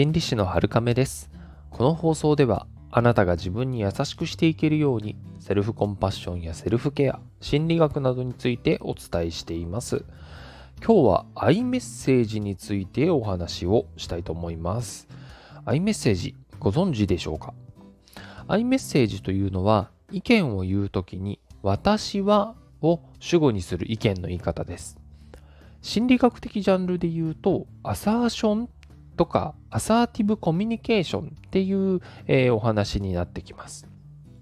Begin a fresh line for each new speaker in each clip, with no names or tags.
心理師の春亀です。この放送ではあなたが自分に優しくしていけるようにセルフコンパッションやセルフケア心理学などについてお伝えしています。今日はアイメッセージについてお話をしたいと思います。アイメッセージご存知でしょうか？アイメッセージというのは意見を言うときに私はを主語にする意見の言い方です。心理学的ジャンルで言うとアサーションとかアサーティブコミュニケーションっていう、えー、お話になってきます。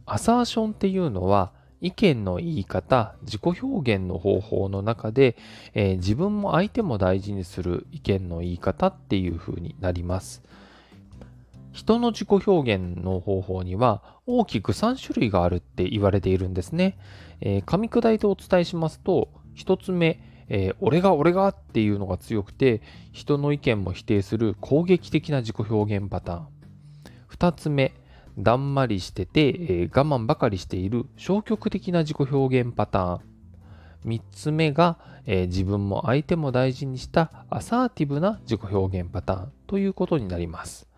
アサーションっていうのは意見の言い方、自己表現の方法の中で、えー、自分も相手も大事にする意見の言い方っていう風になります。人の自己表現の方法には大きく3種類があるって言われているんですね。えー、噛み砕いてお伝えしますと、1つ目、えー、俺が俺がっていうのが強くて人の意見も否定する攻撃的な自己表現パターン。2つ目だんまりしてて、えー、我慢ばかりしている消極的な自己表現パターン。3つ目が、えー、自分も相手も大事にしたアサーティブな自己表現パターン。ということになります。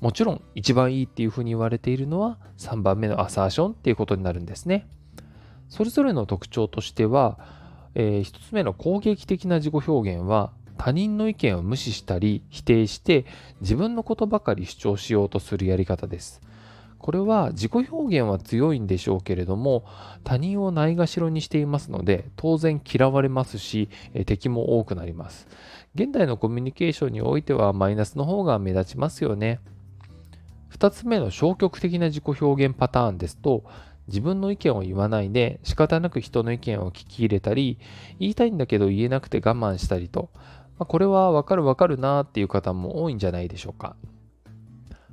もちろん一番いいっていうふうに言われているのは3番目のアサーションっていうことになるんですね。それぞれの特徴としてはえー、1つ目の攻撃的な自己表現は他人の意見を無視したり否定して自分のことばかり主張しようとするやり方です。これは自己表現は強いんでしょうけれども他人をないがしろにしていますので当然嫌われますし敵も多くなります。現代のコミュニケーションにおいてはマイナスの方が目立ちますよね。2つ目の消極的な自己表現パターンですと自分の意見を言わないで仕方なく人の意見を聞き入れたり言いたいんだけど言えなくて我慢したりと、まあ、これはわかるわかるなっていう方も多いんじゃないでしょうか。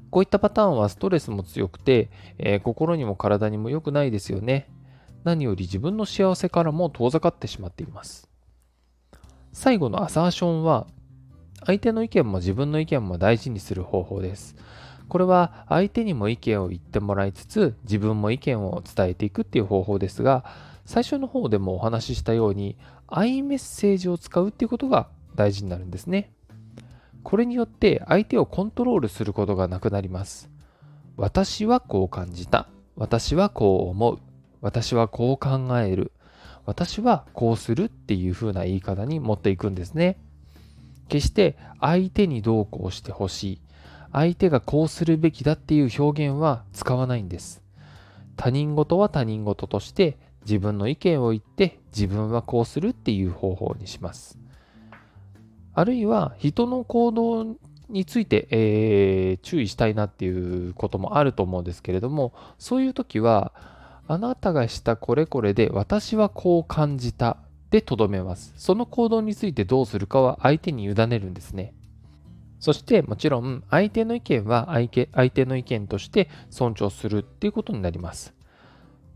こういったパターンはストレスも強くて、えー、心にも体にも良くないですよね。何より自分の幸せからも遠ざかってしまっています。最後のアサーションは相手の意見も自分の意見も大事にする方法です。これは相手にも意見を言ってもらいつつ自分も意見を伝えていくっていう方法ですが最初の方でもお話ししたようにアイメッセージを使うっていうことが大事になるんですね。これによって相手をコントロールすることがなくなります。私はこう感じた。私はこう思う。私はこう考える。私はこうするっていう風な言い方に持っていくんですね。決して相手にどうこうしてほしい。相手がこうするべきだっていう表現は使わないんです。他人事は他人事として自分の意見を言って自分はこうするっていう方法にします。あるいは人の行動について、えー、注意したいなっていうこともあると思うんですけれどもそういう時はあなたがしたこれこれで私はこう感じたでとどめます。その行動についてどうするかは相手に委ねるんですね。そしてもちろん相手の意見は相手相手の意見として尊重するっていうことになります。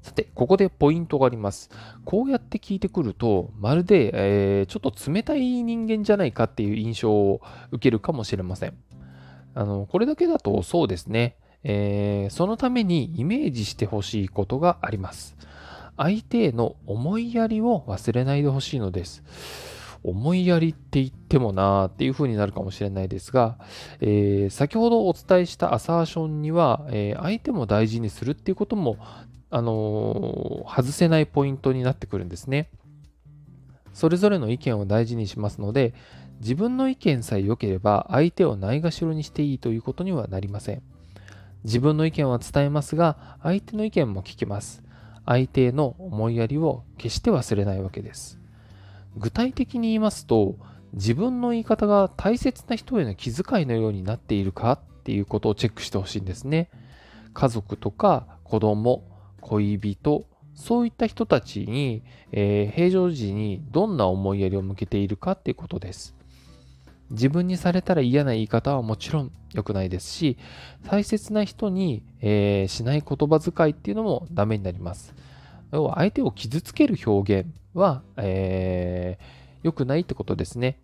さて、ここでポイントがあります。こうやって聞いてくると、まるで、えー、ちょっと冷たい人間じゃないかっていう印象を受けるかもしれません。あのこれだけだとそうですね、えー、そのためにイメージしてほしいことがあります。相手への思いやりを忘れないでほしいのです。思いやりって言ってもなーっていう風になるかもしれないですが、えー、先ほどお伝えしたアサーションには、えー、相手も大事にするっていうことも、あのー、外せないポイントになってくるんですね。それぞれの意見を大事にしますので、自分の意見さえ良ければ相手をないがしろにしていいということにはなりません。自分の意見は伝えますが、相手の意見も聞きます。相手への思いやりを決して忘れないわけです。具体的に言いますと自分の言い方が大切な人への気遣いのようになっているかっていうことをチェックしてほしいんですね。家族とか子供、恋人、そういった人たちに、えー、平常時にどんな思いやりを向けているかっていうことです。自分にされたら嫌な言い方はもちろん良くないですし、大切な人に、えー、しない言葉遣いっていうのもダメになります。要は相手を傷つける表現は、えー、良くないってことですね。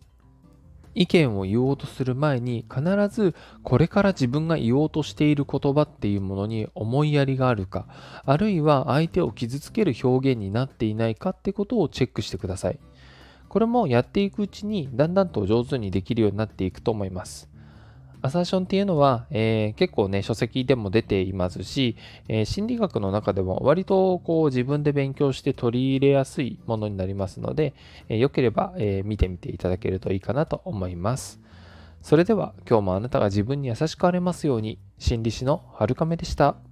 意見を言おうとする前に必ずこれから自分が言おうとしている言葉っていうものに思いやりがあるかあるいは相手を傷つける表現になっていないかってことをチェックしてくださいこれもやっていくうちにだんだんと上手にできるようになっていくと思いますアサーションっていうのは、えー、結構ね、書籍でも出ていますし、えー、心理学の中でも割とこう自分で勉強して取り入れやすいものになりますので、えー、よければ、え見てみていただけるといいかなと思います。それでは今日もあなたが自分に優しくあれますように、心理師のはるかめでした。